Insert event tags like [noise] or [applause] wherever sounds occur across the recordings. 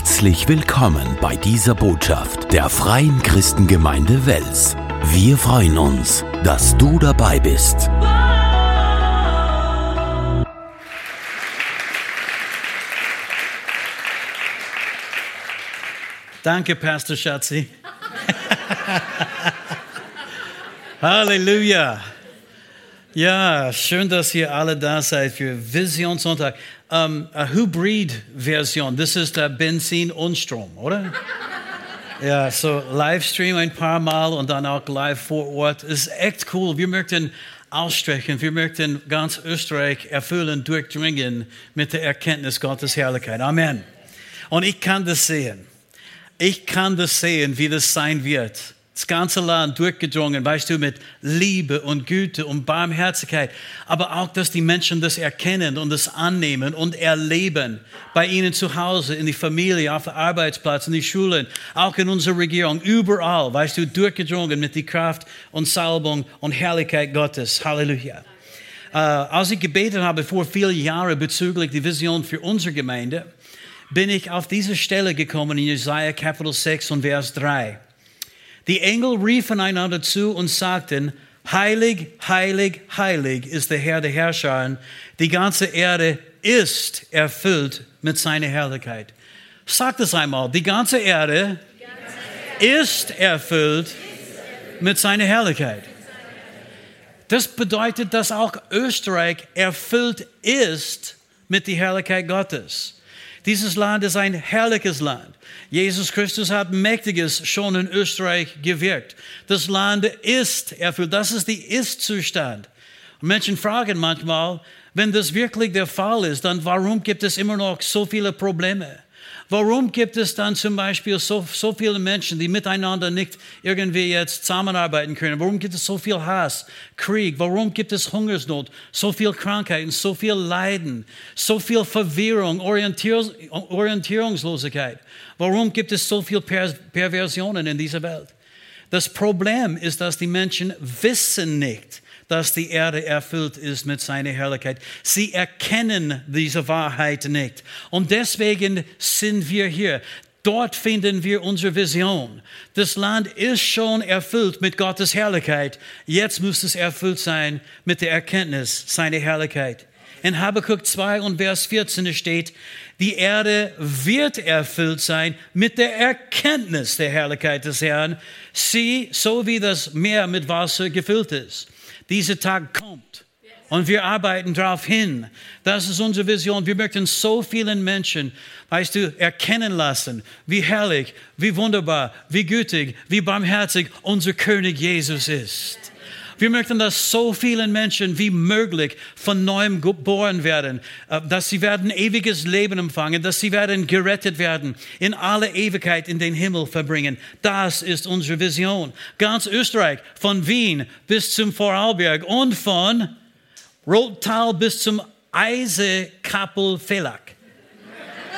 Herzlich willkommen bei dieser Botschaft der Freien Christengemeinde Wels. Wir freuen uns, dass du dabei bist. Danke, Pastor Schatzi. [laughs] Halleluja. Ja, schön, dass ihr alle da seid für Visionssonntag. Um, eine Hybrid-Version, das ist der Benzin und Strom, oder? ja, so Livestream ein paar Mal und dann auch live vor Ort. Ist echt cool. Wir möchten ausstrecken, wir möchten ganz Österreich erfüllen, durchdringen mit der Erkenntnis Gottes Herrlichkeit. Amen. Und ich kann das sehen. Ich kann das sehen, wie das sein wird. Das ganze Land durchgedrungen, weißt du, mit Liebe und Güte und Barmherzigkeit. Aber auch, dass die Menschen das erkennen und das annehmen und erleben. Bei ihnen zu Hause, in die Familie, auf dem Arbeitsplatz, in die Schulen, auch in unserer Regierung, überall, weißt du, durchgedrungen mit der Kraft und Salbung und Herrlichkeit Gottes. Halleluja. Äh, als ich gebetet habe vor vielen Jahren bezüglich der Vision für unsere Gemeinde, bin ich auf diese Stelle gekommen in Jesaja Kapitel 6 und Vers 3. Die Engel riefen einander zu und sagten, Heilig, heilig, heilig ist der Herr der Herrscher. Die ganze Erde ist erfüllt mit seiner Herrlichkeit. Sagt es einmal, die ganze Erde, ist erfüllt mit seiner Herrlichkeit. Das bedeutet, dass auch Österreich erfüllt ist mit der Herrlichkeit Gottes. Dieses Land ist ein herrliches Land. Jesus Christus hat Mächtiges schon in Österreich gewirkt. Das Land ist erfüllt. Das ist die Ist-Zustand. Menschen fragen manchmal, wenn das wirklich der Fall ist, dann warum gibt es immer noch so viele Probleme? Warum gibt es dann zum Beispiel so, so viele Menschen, die miteinander nicht irgendwie jetzt zusammenarbeiten können? Warum gibt es so viel Hass, Krieg? Warum gibt es Hungersnot, so viel Krankheiten, so viel Leiden, so viel Verwirrung, Orientier Orientierungslosigkeit? Warum gibt es so viele per Perversionen in dieser Welt? Das Problem ist, dass die Menschen wissen nicht, dass die Erde erfüllt ist mit seiner Herrlichkeit. Sie erkennen diese Wahrheit nicht. Und deswegen sind wir hier. Dort finden wir unsere Vision. Das Land ist schon erfüllt mit Gottes Herrlichkeit. Jetzt muss es erfüllt sein mit der Erkenntnis seiner Herrlichkeit. In Habakkuk 2 und Vers 14 steht, die Erde wird erfüllt sein mit der Erkenntnis der Herrlichkeit des Herrn, sie, so wie das Meer mit Wasser gefüllt ist dieser Tag kommt. Und wir arbeiten darauf hin. Das ist unsere Vision. Wir möchten so vielen Menschen, weißt du, erkennen lassen, wie herrlich, wie wunderbar, wie gütig, wie barmherzig unser König Jesus ist. Wir möchten, dass so vielen Menschen wie möglich von neuem geboren werden, äh, dass sie werden ewiges Leben empfangen, dass sie werden gerettet werden, in alle Ewigkeit in den Himmel verbringen. Das ist unsere Vision. Ganz Österreich, von Wien bis zum Vorarlberg und von Rottal bis zum Eisekappel-Felak.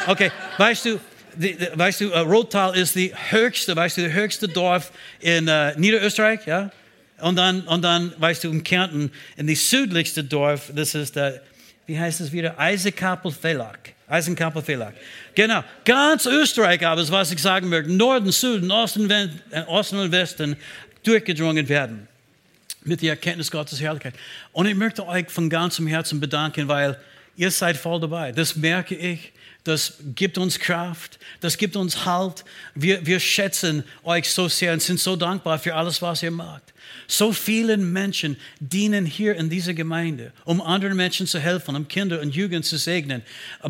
Okay, weißt du, die, die, weißt du, uh, Rottal ist die höchste, weißt du, das höchste Dorf in uh, Niederösterreich, ja? Und dann, und dann, weißt du, in Kärnten, in die südlichste Dorf, das ist der, wie heißt es wieder? Eisenkappel-Felak. Eisenkappel-Felak. Genau. Ganz Österreich aber, was ich sagen möchte, Norden, Süden, Osten, äh, Osten und Westen durchgedrungen werden. Mit der Erkenntnis Gottes Herrlichkeit. Und ich möchte euch von ganzem Herzen bedanken, weil ihr seid voll dabei. Das merke ich. Das gibt uns Kraft, das gibt uns Halt. Wir, wir schätzen euch so sehr und sind so dankbar für alles, was ihr macht. So viele Menschen dienen hier in dieser Gemeinde, um anderen Menschen zu helfen, um Kinder und Jugend zu segnen.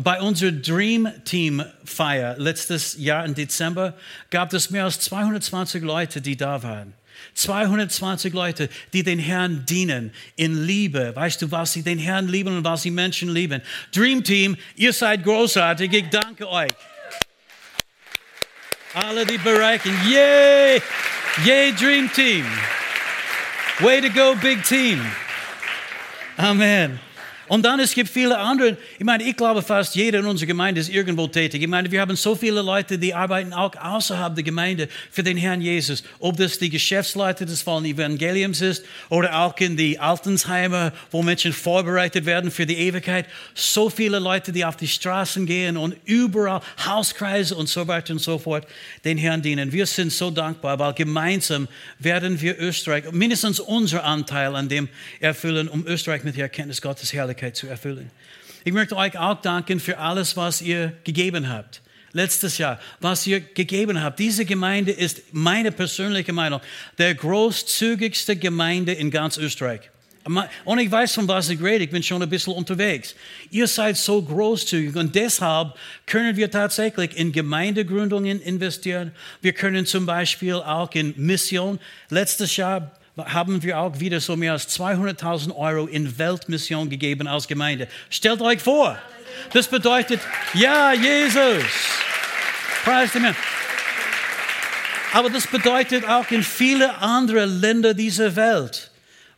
Bei unserer Dream Team Feier letztes Jahr im Dezember gab es mehr als 220 Leute, die da waren. 220 Leute, die den Herrn dienen in Liebe. Weißt du, was sie den Herrn lieben und was sie Menschen lieben. Dream Team, ihr seid großartig. Ich danke euch. Alle, die bereichen. Yay! Yay, Dream Team. Way to go, big team. Amen. Und dann es gibt viele andere. Ich meine, ich glaube fast jeder in unserer Gemeinde ist irgendwo tätig. Ich meine, wir haben so viele Leute, die arbeiten auch außerhalb der Gemeinde für den Herrn Jesus. Ob das die Geschäftsleute des vollen Evangeliums ist oder auch in die Altensheimer, wo Menschen vorbereitet werden für die Ewigkeit. So viele Leute, die auf die Straßen gehen und überall Hauskreise und so weiter und so fort den Herrn dienen. Wir sind so dankbar, weil gemeinsam werden wir Österreich, mindestens unser Anteil an dem erfüllen, um Österreich mit der Erkenntnis Gottes herrlich Herrlichkeit zu erfüllen. Ich möchte euch auch danken für alles, was ihr gegeben habt. Letztes Jahr, was ihr gegeben habt. Diese Gemeinde ist meine persönliche Meinung der großzügigste Gemeinde in ganz Österreich. Und ich weiß, von was ich rede, ich bin schon ein bisschen unterwegs. Ihr seid so großzügig und deshalb können wir tatsächlich in Gemeindegründungen investieren. Wir können zum Beispiel auch in Mission. Letztes Jahr haben wir auch wieder so mehr als 200.000 Euro in Weltmission gegeben als Gemeinde. Stellt euch vor, das bedeutet, ja, Jesus, preis dem Herrn. Aber das bedeutet auch in viele andere Länder dieser Welt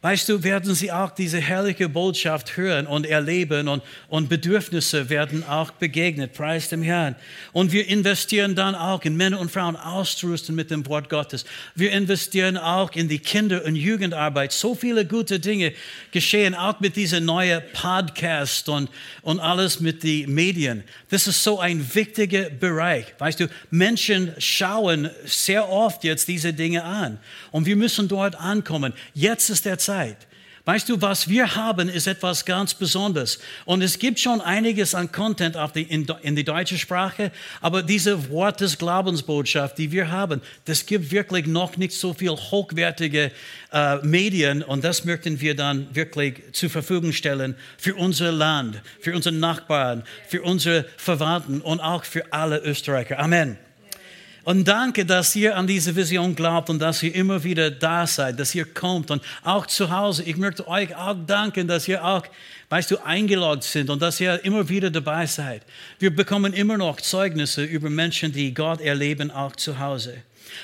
Weißt du, werden sie auch diese herrliche Botschaft hören und erleben und, und Bedürfnisse werden auch begegnet. Preis dem Herrn. Und wir investieren dann auch in Männer und Frauen auszurüsten mit dem Wort Gottes. Wir investieren auch in die Kinder- und Jugendarbeit. So viele gute Dinge geschehen auch mit diesem neuen Podcast und, und alles mit den Medien. Das ist so ein wichtiger Bereich. Weißt du, Menschen schauen sehr oft jetzt diese Dinge an und wir müssen dort ankommen. Jetzt ist der Zeit Zeit. Weißt du, was wir haben, ist etwas ganz Besonderes. Und es gibt schon einiges an Content die, in, in die deutsche Sprache, aber diese Wort des Glaubensbotschaft, die wir haben, das gibt wirklich noch nicht so viel hochwertige äh, Medien und das möchten wir dann wirklich zur Verfügung stellen für unser Land, für unsere Nachbarn, für unsere Verwandten und auch für alle Österreicher. Amen. Und danke, dass ihr an diese Vision glaubt und dass ihr immer wieder da seid, dass ihr kommt und auch zu Hause. Ich möchte euch auch danken, dass ihr auch, weißt du, eingeloggt sind und dass ihr immer wieder dabei seid. Wir bekommen immer noch Zeugnisse über Menschen, die Gott erleben, auch zu Hause.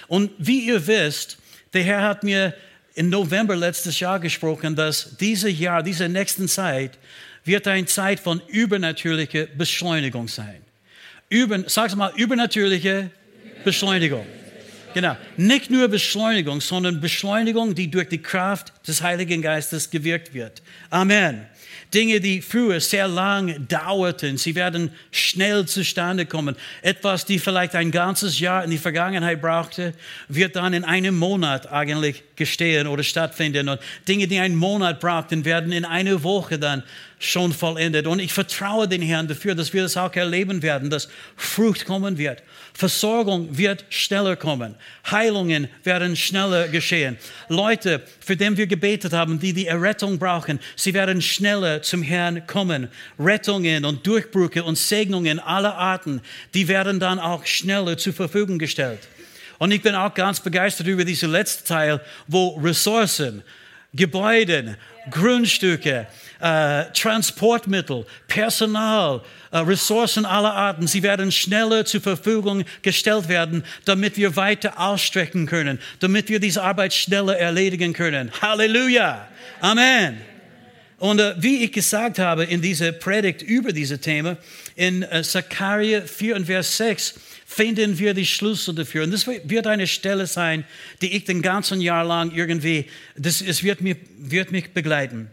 Und wie ihr wisst, der Herr hat mir im November letztes Jahr gesprochen, dass dieses Jahr, diese nächsten Zeit, wird eine Zeit von übernatürlicher Beschleunigung sein. Über, sag's mal, übernatürliche Beschleunigung. Genau. Nicht nur Beschleunigung, sondern Beschleunigung, die durch die Kraft des Heiligen Geistes gewirkt wird. Amen. Dinge, die früher sehr lang dauerten, sie werden schnell zustande kommen. Etwas, die vielleicht ein ganzes Jahr in die Vergangenheit brauchte, wird dann in einem Monat eigentlich gestehen oder stattfinden. Und Dinge, die einen Monat brauchten, werden in einer Woche dann schon vollendet. Und ich vertraue den Herrn dafür, dass wir das auch erleben werden, dass Frucht kommen wird. Versorgung wird schneller kommen. Heilungen werden schneller geschehen. Leute, für die wir gebetet haben, die die Errettung brauchen, sie werden schneller zum Herrn kommen. Rettungen und Durchbrüche und Segnungen aller Arten, die werden dann auch schneller zur Verfügung gestellt. Und ich bin auch ganz begeistert über diesen letzten Teil, wo Ressourcen, Gebäude, Grundstücke, äh, Transportmittel, Personal, äh, Ressourcen aller Arten, sie werden schneller zur Verfügung gestellt werden, damit wir weiter ausstrecken können, damit wir diese Arbeit schneller erledigen können. Halleluja! Amen! Und äh, wie ich gesagt habe in dieser Predigt über dieses Thema, in äh, Zachariah 4 und Vers 6, finden wir die Schlüssel dafür. Und das wird eine Stelle sein, die ich den ganzen Jahr lang irgendwie, das, es wird, mir, wird mich begleiten.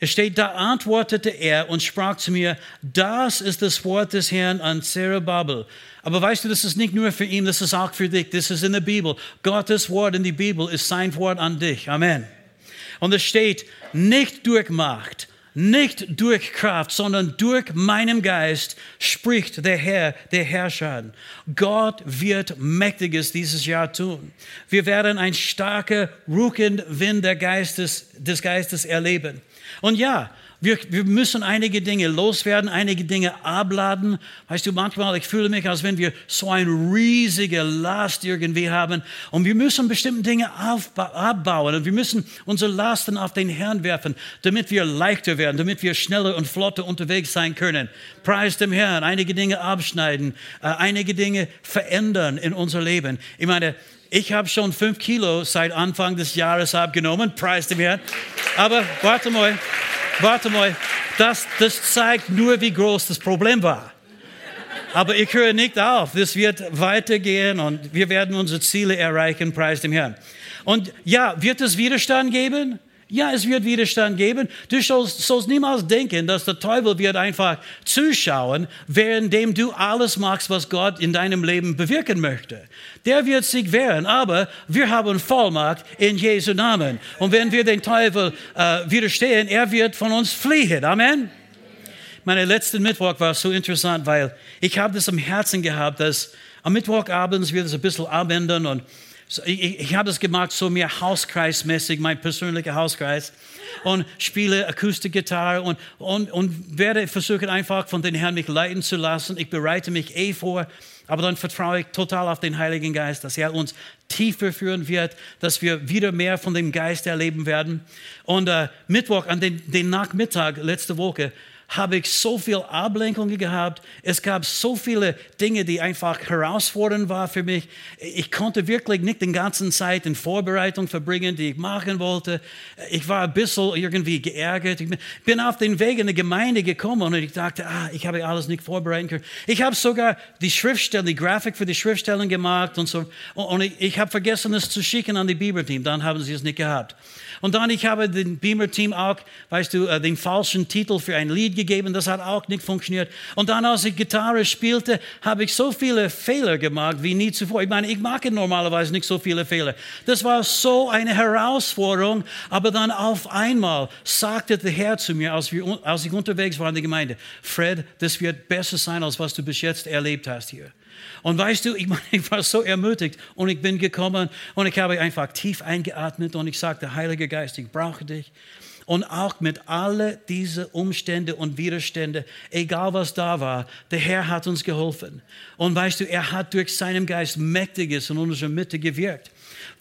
Es steht, da antwortete er und sprach zu mir, das ist das Wort des Herrn an Zerubbabel. Aber weißt du, das ist nicht nur für ihn, das ist auch für dich. Das ist in der Bibel. Gottes Wort in die Bibel ist sein Wort an dich. Amen. Und es steht, nicht durch Macht, nicht durch Kraft, sondern durch meinen Geist spricht der Herr, der Herrscher. Gott wird Mächtiges dieses Jahr tun. Wir werden ein starker Rückenwind der Geistes, des Geistes erleben. Und ja, wir, wir, müssen einige Dinge loswerden, einige Dinge abladen. Weißt du, manchmal, ich fühle mich, als wenn wir so eine riesige Last irgendwie haben. Und wir müssen bestimmte Dinge abbauen. Und wir müssen unsere Lasten auf den Herrn werfen, damit wir leichter werden, damit wir schneller und flotter unterwegs sein können. Preis dem Herrn, einige Dinge abschneiden, äh, einige Dinge verändern in unser Leben. Ich meine, Ich habe schon fünf Kilo seit Anfang des Jahres abgenommen, preis dem Herrn. Aber warte mal, warte mal, das, das zeigt nur, wie groß das Problem war. Aber ich höre nicht auf. Das wird weitergehen und wir werden unsere Ziele erreichen, preis dem Herrn. Und ja, wird es Widerstand geben? Ja, es wird Widerstand geben. Du sollst, sollst, niemals denken, dass der Teufel wird einfach zuschauen, währenddem du alles machst, was Gott in deinem Leben bewirken möchte. Der wird sich wehren, aber wir haben Vollmacht in Jesu Namen. Und wenn wir den Teufel äh, widerstehen, er wird von uns fliehen. Amen. Meine letzten Mittwoch war so interessant, weil ich habe das am Herzen gehabt, dass am Mittwochabend wird es ein bisschen abändern und ich, ich habe es gemacht, so mehr Hauskreismäßig, mein persönlicher Hauskreis. Und spiele Akustikgitarre und, und, und werde versuchen, einfach von den Herrn mich leiten zu lassen. Ich bereite mich eh vor, aber dann vertraue ich total auf den Heiligen Geist, dass er uns tiefer führen wird, dass wir wieder mehr von dem Geist erleben werden. Und äh, Mittwoch, an den, den Nachmittag letzte Woche, habe ich so viel Ablenkungen gehabt. Es gab so viele Dinge, die einfach herausfordernd waren für mich. Ich konnte wirklich nicht den ganzen Zeit in Vorbereitung verbringen, die ich machen wollte. Ich war ein bisschen irgendwie geärgert. Ich bin auf den Weg in die Gemeinde gekommen und ich dachte, ah, ich habe alles nicht vorbereiten können. Ich habe sogar die Schriftstellen, die Grafik für die Schriftstellen gemacht und so. Und ich, habe vergessen, es zu schicken an die Bibelteam. Dann haben sie es nicht gehabt. Und dann, ich habe dem Beamer-Team auch, weißt du, äh, den falschen Titel für ein Lied gegeben. Das hat auch nicht funktioniert. Und dann, als ich Gitarre spielte, habe ich so viele Fehler gemacht wie nie zuvor. Ich meine, ich mache normalerweise nicht so viele Fehler. Das war so eine Herausforderung. Aber dann auf einmal sagte der Herr zu mir, als, wir, als ich unterwegs war in der Gemeinde, Fred, das wird besser sein, als was du bis jetzt erlebt hast hier. Und weißt du, ich, [laughs] ich war so ermutigt und ich bin gekommen und ich habe einfach tief eingeatmet und ich sagte, Heiliger Geist, ich brauche dich. Und auch mit all diesen Umständen und Widerstände, egal was da war, der Herr hat uns geholfen. Und weißt du, er hat durch seinen Geist Mächtiges in unserer Mitte gewirkt.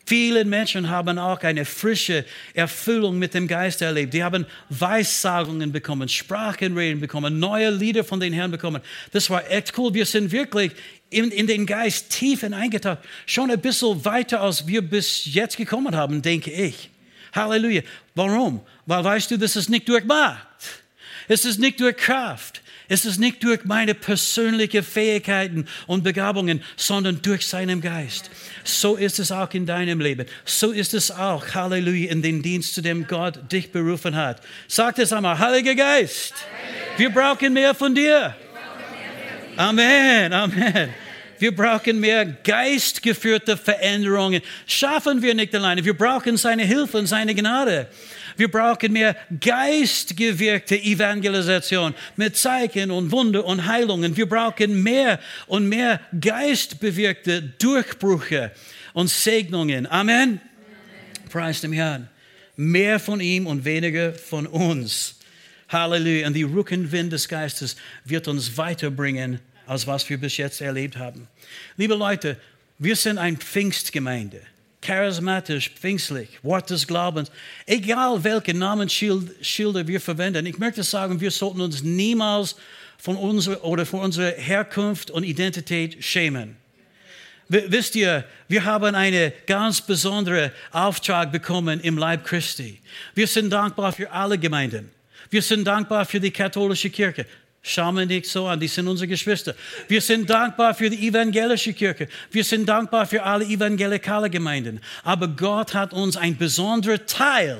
Viele Menschen haben auch eine frische Erfüllung mit dem Geist erlebt. Die haben Weissagungen bekommen, Sprachenreden bekommen, neue Lieder von den Herrn bekommen. Das war echt cool. Wir sind wirklich in, in den Geist tief hineingetaucht. Schon ein bisschen weiter, als wir bis jetzt gekommen haben, denke ich. Halleluja. Warum? Weil weißt du, das ist nicht durch Macht. Es ist nicht durch Kraft. Es ist nicht durch meine persönlichen Fähigkeiten und Begabungen, sondern durch seinen Geist. So ist es auch in deinem Leben. So ist es auch, Halleluja, in den Dienst, zu dem Gott dich berufen hat. Sagt es einmal, Heiliger Geist, wir brauchen mehr von dir. Amen, Amen. Wir brauchen mehr geistgeführte Veränderungen. Schaffen wir nicht alleine. Wir brauchen seine Hilfe und seine Gnade. Wir brauchen mehr geistgewirkte Evangelisation mit Zeichen und Wunder und Heilungen. Wir brauchen mehr und mehr geistbewirkte Durchbrüche und Segnungen. Amen. Amen. Preis dem Herrn. Mehr von ihm und weniger von uns. Halleluja. Und die Rückenwind des Geistes wird uns weiterbringen, als was wir bis jetzt erlebt haben. Liebe Leute, wir sind eine Pfingstgemeinde charismatisch, pfingstlich, Wort des Glaubens. Egal welche Namensschilder wir verwenden, ich möchte sagen, wir sollten uns niemals von unserer oder von unserer Herkunft und Identität schämen. Wisst ihr, wir haben einen ganz besonderen Auftrag bekommen im Leib Christi. Wir sind dankbar für alle Gemeinden. Wir sind dankbar für die katholische Kirche. Schauen wir nicht so an, die sind unsere Geschwister. Wir sind dankbar für die evangelische Kirche. Wir sind dankbar für alle evangelikale Gemeinden. Aber Gott hat uns ein besonderer Teil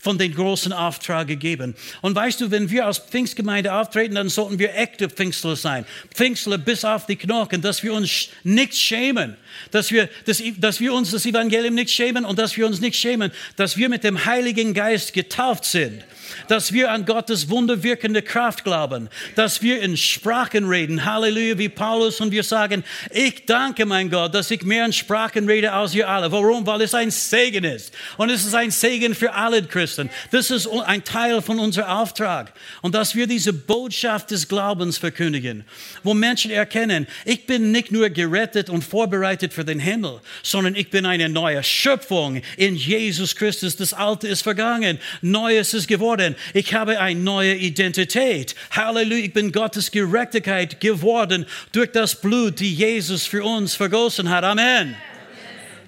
von den großen Auftrag gegeben. Und weißt du, wenn wir als Pfingstgemeinde auftreten, dann sollten wir echte Pfingstler sein. Pfingstler bis auf die Knochen, dass wir uns nicht schämen, dass wir, dass, dass wir uns das Evangelium nicht schämen und dass wir uns nicht schämen, dass wir mit dem Heiligen Geist getauft sind dass wir an Gottes wunderwirkende Kraft glauben, dass wir in Sprachen reden. Halleluja, wie Paulus und wir sagen, ich danke mein Gott, dass ich mehr in Sprachen rede als ihr alle. Warum? Weil es ein Segen ist. Und es ist ein Segen für alle Christen. Das ist ein Teil von unserem Auftrag. Und dass wir diese Botschaft des Glaubens verkündigen, wo Menschen erkennen, ich bin nicht nur gerettet und vorbereitet für den Himmel, sondern ich bin eine neue Schöpfung in Jesus Christus. Das Alte ist vergangen, Neues ist geworden. Ich habe eine neue Identität. Halleluja, ich bin Gottes Gerechtigkeit geworden durch das Blut, die Jesus für uns vergossen hat. Amen.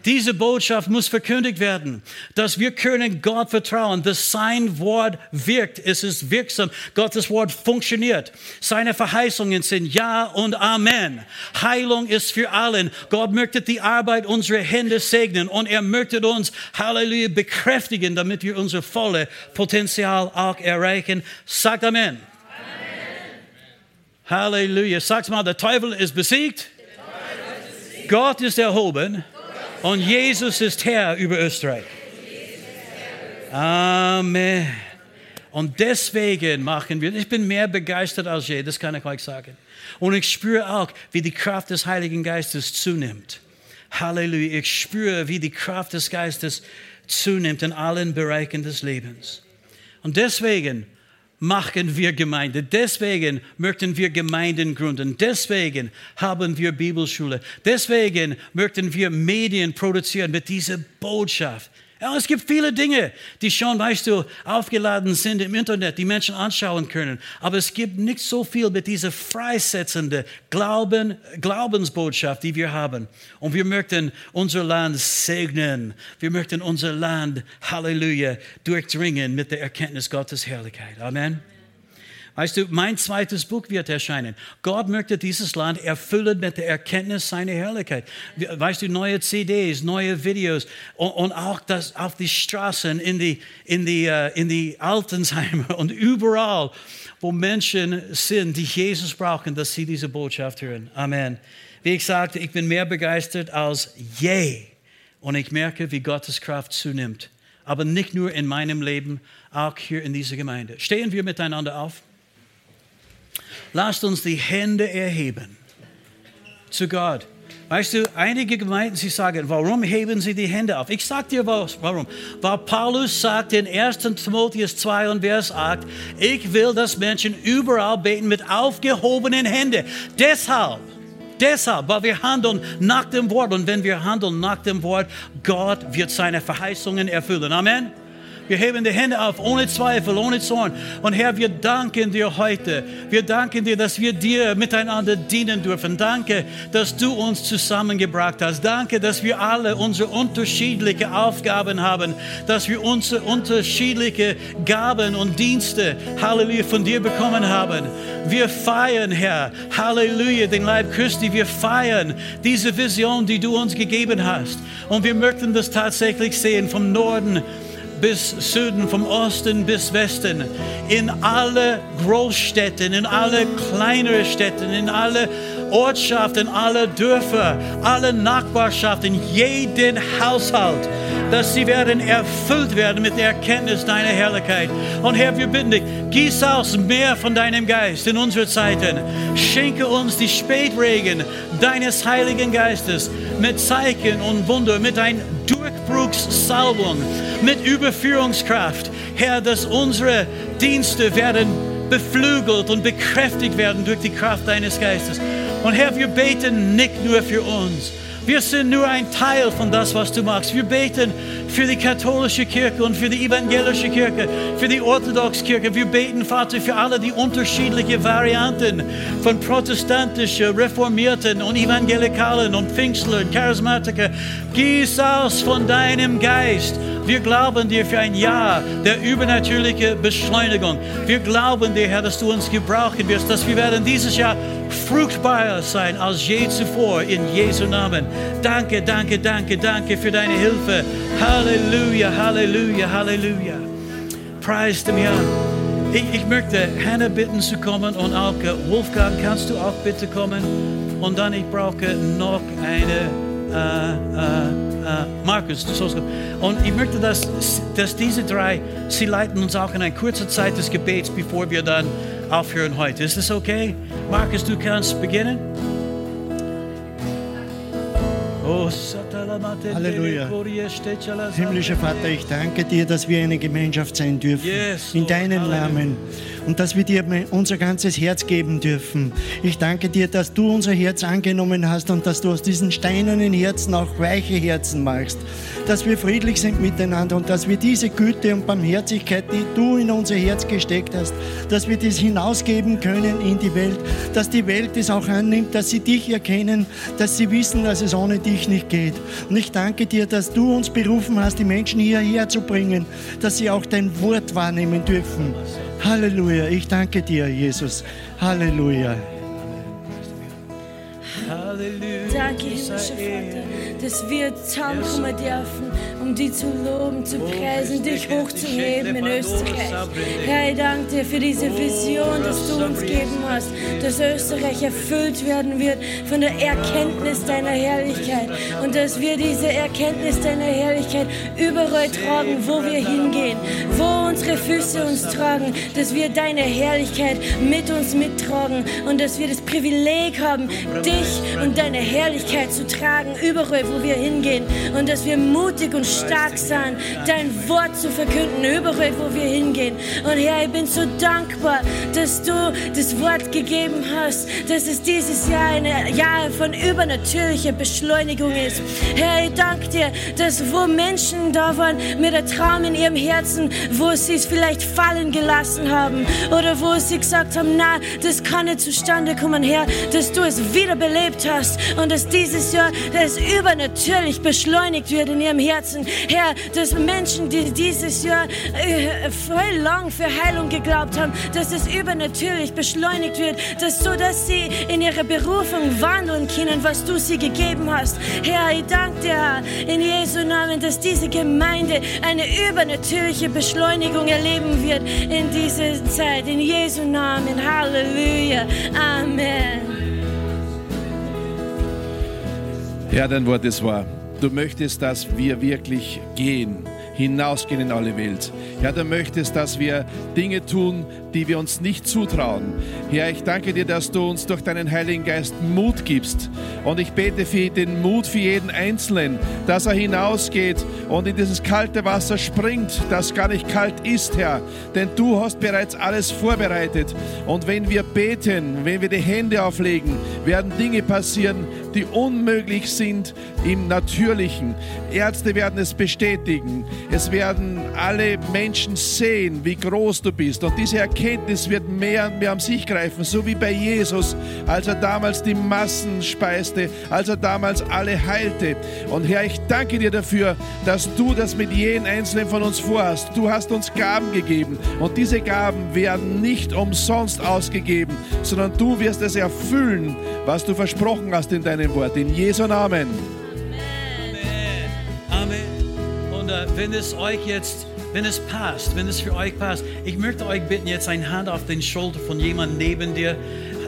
Diese Botschaft muss verkündigt werden, dass wir können Gott vertrauen, dass sein Wort wirkt. Es ist wirksam. Gottes Wort funktioniert. Seine Verheißungen sind Ja und Amen. Heilung ist für allen. Gott möchte die Arbeit unserer Hände segnen und er möchte uns, Halleluja, bekräftigen, damit wir unser volle Potenzial auch erreichen. Sagt Amen. Halleluja. Sag's mal, der Teufel ist besiegt. Gott ist erhoben und Jesus ist Herr über Österreich. Amen. Und deswegen machen wir, ich bin mehr begeistert als je, das kann ich euch sagen. Und ich spüre auch, wie die Kraft des Heiligen Geistes zunimmt. Halleluja. Ich spüre, wie die Kraft des Geistes zunimmt in allen Bereichen des Lebens. Und deswegen machen wir Gemeinde. Deswegen möchten wir Gemeinden gründen. Deswegen haben wir Bibelschule. Deswegen möchten wir Medien produzieren mit dieser Botschaft. Ja, es gibt viele Dinge, die schon, weißt du, aufgeladen sind im Internet, die Menschen anschauen können. Aber es gibt nicht so viel mit dieser freisetzenden Glauben, Glaubensbotschaft, die wir haben. Und wir möchten unser Land segnen. Wir möchten unser Land, Halleluja, durchdringen mit der Erkenntnis Gottes Herrlichkeit. Amen. Weißt du, mein zweites Buch wird erscheinen. Gott möchte dieses Land erfüllen mit der Erkenntnis seiner Herrlichkeit. Weißt du, neue CDs, neue Videos und, und auch das auf die Straßen, in die, in die, uh, in die Altensheime [laughs] und überall, wo Menschen sind, die Jesus brauchen, dass sie diese Botschaft hören. Amen. Wie ich sagte, ich bin mehr begeistert als je. Und ich merke, wie Gottes Kraft zunimmt. Aber nicht nur in meinem Leben, auch hier in dieser Gemeinde. Stehen wir miteinander auf? Lasst uns die Hände erheben zu Gott. Weißt du, einige Gemeinden, sie sagen, warum heben sie die Hände auf? Ich sage dir was, warum. Weil Paulus sagt in 1. Timotheus 2 und Vers 8, ich will, dass Menschen überall beten mit aufgehobenen Händen. Deshalb, deshalb, weil wir handeln nach dem Wort. Und wenn wir handeln nach dem Wort, Gott wird seine Verheißungen erfüllen. Amen. Wir heben die Hände auf, ohne Zweifel, ohne Zorn. Und Herr, wir danken dir heute. Wir danken dir, dass wir dir miteinander dienen dürfen. Danke, dass du uns zusammengebracht hast. Danke, dass wir alle unsere unterschiedlichen Aufgaben haben, dass wir unsere unterschiedlichen Gaben und Dienste, Halleluja, von dir bekommen haben. Wir feiern, Herr, Halleluja, den Leib Christi. Wir feiern diese Vision, die du uns gegeben hast. Und wir möchten das tatsächlich sehen vom Norden bis Süden, vom Osten bis Westen, in alle Großstädten, in alle kleineren Städten, in alle Ortschaften, alle Dörfer, alle Nachbarschaften, jeden Haushalt, dass sie werden erfüllt werden mit der Erkenntnis deiner Herrlichkeit. Und Herr, wir bitten dich, gieß aus mehr von deinem Geist in unsere Zeiten. Schenke uns die Spätregen deines Heiligen Geistes mit Zeichen und Wunder, mit ein Durchbruchssalbung, mit Überführungskraft. Herr, dass unsere Dienste werden beflügelt und bekräftigt werden durch die Kraft deines Geistes. Und Herr, wir beten nicht nur für uns. Wir sind nur ein Teil von das, was du machst. Wir beten für die katholische Kirche und für die evangelische Kirche, für die orthodoxe Kirche. Wir beten, Vater, für alle die unterschiedlichen Varianten von protestantischen, reformierten und evangelikalen und Pfingstlern, Charismatiker. Gieß aus von deinem Geist. Wir glauben dir für ein Jahr der übernatürlichen Beschleunigung. Wir glauben dir, Herr, dass du uns gebrauchen wirst, dass wir werden dieses Jahr fruchtbarer sein als je zuvor in Jesu Namen. Danke, danke, danke, danke für deine Hilfe. Halleluja, Halleluja, Halleluja. Preis dem Herrn. Ich, ich möchte Hannah bitten zu kommen und auch Wolfgang, kannst du auch bitte kommen? Und dann ich brauche noch eine äh, äh, Markus, du sollst. Und ich möchte, dass, dass diese drei, sie leiten uns auch in eine kurze Zeit des Gebets, bevor wir dann aufhören heute. Ist das okay? Markus, du kannst beginnen. Oh, Halleluja. Himmlischer Vater, ich danke dir, dass wir eine Gemeinschaft sein dürfen. In deinem. Namen. Und dass wir dir unser ganzes Herz geben dürfen. Ich danke dir, dass du unser Herz angenommen hast und dass du aus diesen steinernen Herzen auch weiche Herzen machst. Dass wir friedlich sind miteinander und dass wir diese Güte und Barmherzigkeit, die du in unser Herz gesteckt hast, dass wir das hinausgeben können in die Welt, dass die Welt es auch annimmt, dass sie dich erkennen, dass sie wissen, dass es ohne dich nicht geht. Und ich danke dir, dass du uns berufen hast, die Menschen hierher zu bringen, dass sie auch dein Wort wahrnehmen dürfen. Halleluja. Ich danke dir, Jesus. Halleluja. Halleluja. Danke, himmlischer Vater, dass wir zusammenkommen dürfen um dich zu loben, zu preisen, dich hochzuheben in Österreich. Herr, ich danke dir für diese Vision, dass du uns gegeben hast, dass Österreich erfüllt werden wird von der Erkenntnis deiner Herrlichkeit und dass wir diese Erkenntnis deiner Herrlichkeit überall tragen, wo wir hingehen, wo unsere Füße uns tragen, dass wir deine Herrlichkeit mit uns mittragen und dass wir das Privileg haben, dich und deine Herrlichkeit zu tragen, überall, wo wir hingehen und dass wir mutig und stark sein, dein Wort zu verkünden, überall, wo wir hingehen. Und Herr, ich bin so dankbar, dass du das Wort gegeben hast, dass es dieses Jahr ein Jahr von übernatürlicher Beschleunigung ist. Herr, ich danke dir, dass wo Menschen da waren mit einem Traum in ihrem Herzen, wo sie es vielleicht fallen gelassen haben oder wo sie gesagt haben, na, das kann nicht zustande kommen, Herr, dass du es wiederbelebt hast und dass dieses Jahr das übernatürlich beschleunigt wird in ihrem Herzen. Herr, dass Menschen, die dieses Jahr äh, voll lang für Heilung geglaubt haben, dass es übernatürlich beschleunigt wird, dass so, dass sie in ihrer Berufung wandeln können, was du sie gegeben hast. Herr, ich danke dir, Herr, in Jesu Namen, dass diese Gemeinde eine übernatürliche Beschleunigung erleben wird in dieser Zeit. In Jesu Namen. Halleluja. Amen. Ja, dein Wort ist wahr. Du möchtest, dass wir wirklich gehen, hinausgehen in alle Welt. Ja, du möchtest, dass wir Dinge tun, die wir uns nicht zutrauen. Herr, ich danke dir, dass du uns durch deinen Heiligen Geist Mut gibst. Und ich bete für den Mut für jeden Einzelnen, dass er hinausgeht und in dieses kalte Wasser springt, das gar nicht kalt ist, Herr. Denn du hast bereits alles vorbereitet. Und wenn wir beten, wenn wir die Hände auflegen, werden Dinge passieren, die unmöglich sind im Natürlichen. Ärzte werden es bestätigen. Es werden alle Menschen sehen, wie groß du bist. Und diese Erkenntnis wird mehr und mehr um sich greifen, so wie bei Jesus, als er damals die Massen speiste, als er damals alle heilte. Und Herr, ich danke dir dafür, dass du das mit jedem Einzelnen von uns vorhast. Du hast uns Gaben gegeben und diese Gaben werden nicht umsonst ausgegeben, sondern du wirst es erfüllen, was du versprochen hast in deinem Wort. In Jesu Namen. Amen. Amen. Und äh, wenn es euch jetzt wenn es passt, wenn es für euch passt. Ich möchte euch bitten, jetzt eine Hand auf den Schulter von jemandem neben dir.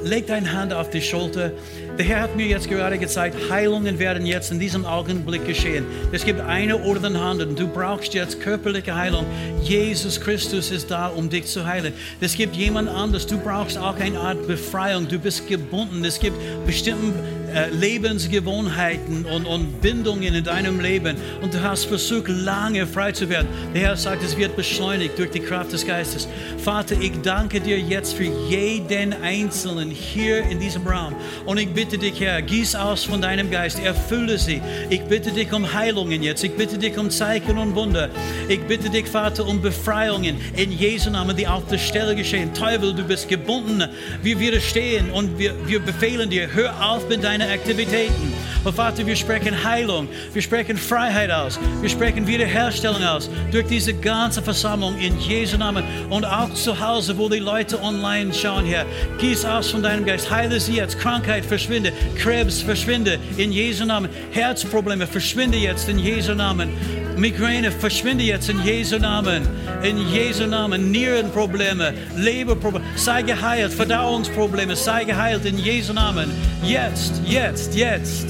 Leg deine Hand auf die Schulter. Der Herr hat mir jetzt gerade gezeigt, Heilungen werden jetzt in diesem Augenblick geschehen. Es gibt eine oder andere und du brauchst jetzt körperliche Heilung. Jesus Christus ist da, um dich zu heilen. Es gibt jemand anderes, du brauchst auch eine Art Befreiung. Du bist gebunden. Es gibt bestimmte äh, Lebensgewohnheiten und, und Bindungen in deinem Leben und du hast versucht, lange frei zu werden. Der Herr sagt, es wird beschleunigt durch die Kraft des Geistes. Vater, ich danke dir jetzt für jeden Einzelnen hier in diesem Raum und ich bitte dich, Herr, gieß aus von deinem Geist, erfülle sie. Ich bitte dich um Heilungen jetzt, ich bitte dich um Zeichen und Wunder. Ich bitte dich, Vater, um Befreiungen in Jesu Namen, die auf der Stelle geschehen. Teufel, du bist gebunden. Wir widerstehen und wir, wir befehlen dir, hör auf mit deinem deine Aktivitäten. Und Vater, wir sprechen Heilung, wir sprechen Freiheit aus, wir sprechen Wiederherstellung aus durch diese ganze Versammlung in Jesu Namen und auch zu Hause, wo die Leute online schauen, Herr. Gieß aus von deinem Geist, heile sie jetzt, Krankheit verschwinde, Krebs verschwinde in Jesu Namen, Herzprobleme verschwinde jetzt in Jesu Namen. Migräne verschwinde jetzt in Jesu Namen. In Jesu Namen. Nierenprobleme, Leberprobleme, sei geheilt. Verdauungsprobleme, sei geheilt in Jesu Namen. Jetzt, jetzt, jetzt.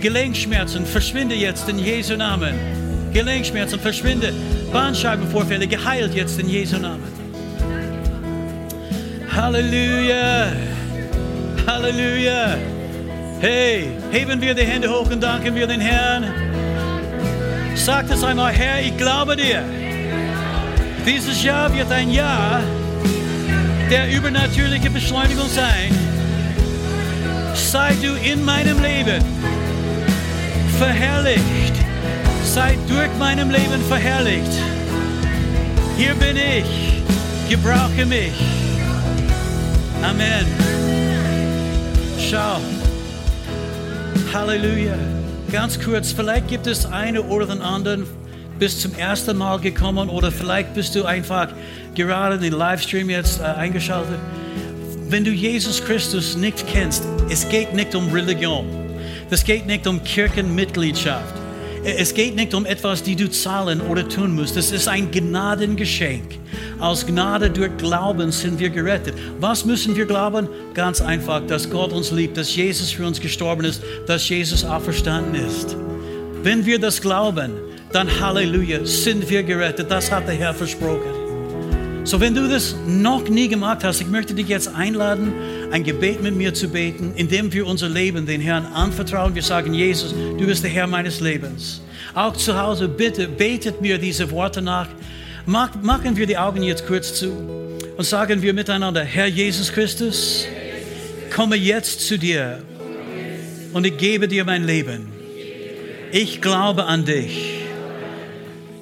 Gelenkschmerzen verschwinde jetzt in Jesu Namen. Gelenkschmerzen verschwinde. Bandscheibenvorfälle geheilt jetzt in Jesu Namen. Halleluja. Halleluja. Hey, heben wir die Hände hoch und danken wir den Herrn. Sagt es einmal, Herr, ich glaube dir. Dieses Jahr wird ein Jahr der übernatürliche Beschleunigung sein. Sei du in meinem Leben verherrlicht. Sei durch meinem Leben verherrlicht. Hier bin ich. Gebrauche mich. Amen. Schau. Halleluja. Ganz kurz, vielleicht gibt es eine oder den anderen, bist zum ersten Mal gekommen oder vielleicht bist du einfach gerade den Livestream jetzt äh, eingeschaltet. Wenn du Jesus Christus nicht kennst, es geht nicht um Religion. Es geht nicht um Kirchenmitgliedschaft. Es geht nicht um etwas, die du zahlen oder tun musst. Es ist ein Gnadengeschenk. Aus Gnade durch Glauben sind wir gerettet. Was müssen wir glauben? Ganz einfach, dass Gott uns liebt, dass Jesus für uns gestorben ist, dass Jesus auferstanden ist. Wenn wir das glauben, dann Halleluja, sind wir gerettet. Das hat der Herr versprochen. So, wenn du das noch nie gemacht hast, ich möchte dich jetzt einladen, ein Gebet mit mir zu beten, indem wir unser Leben den Herrn anvertrauen. Wir sagen, Jesus, du bist der Herr meines Lebens. Auch zu Hause, bitte betet mir diese Worte nach. Machen wir die Augen jetzt kurz zu und sagen wir miteinander, Herr Jesus Christus, komme jetzt zu dir und ich gebe dir mein Leben. Ich glaube an dich.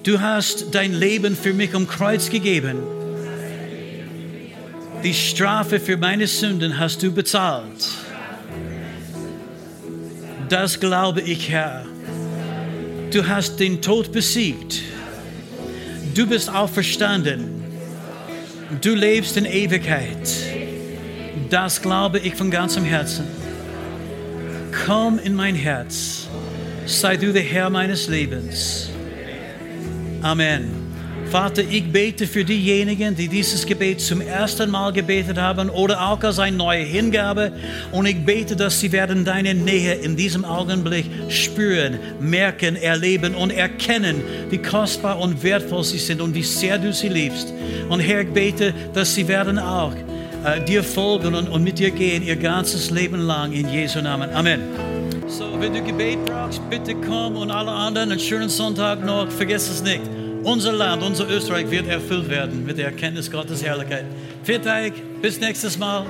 Du hast dein Leben für mich am Kreuz gegeben die Strafe für meine Sünden hast du bezahlt. Das glaube ich, Herr. Du hast den Tod besiegt. Du bist auferstanden. Du lebst in Ewigkeit. Das glaube ich von ganzem Herzen. Komm in mein Herz. Sei du der Herr meines Lebens. Amen. Vater, ich bete für diejenigen, die dieses Gebet zum ersten Mal gebetet haben oder auch als eine neue Hingabe. Und ich bete, dass sie werden deine Nähe in diesem Augenblick spüren, merken, erleben und erkennen, wie kostbar und wertvoll sie sind und wie sehr du sie liebst. Und Herr, ich bete, dass sie werden auch äh, dir folgen und, und mit dir gehen, ihr ganzes Leben lang in Jesu Namen. Amen. So, wenn du Gebet brauchst, bitte komm und alle anderen einen schönen Sonntag noch. Vergiss es nicht. Unser Land, unser Österreich wird erfüllt werden mit der Erkenntnis Gottes Herrlichkeit. Dank, bis nächstes Mal.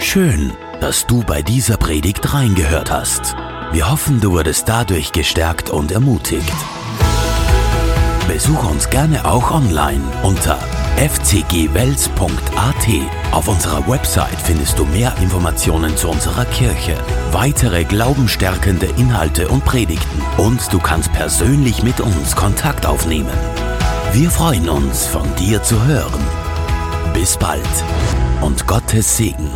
Schön, dass du bei dieser Predigt reingehört hast. Wir hoffen, du wurdest dadurch gestärkt und ermutigt. Besuch uns gerne auch online unter fcgwels.at. Auf unserer Website findest du mehr Informationen zu unserer Kirche, weitere glaubenstärkende Inhalte und Predigten und du kannst persönlich mit uns Kontakt aufnehmen. Wir freuen uns, von dir zu hören. Bis bald und Gottes Segen.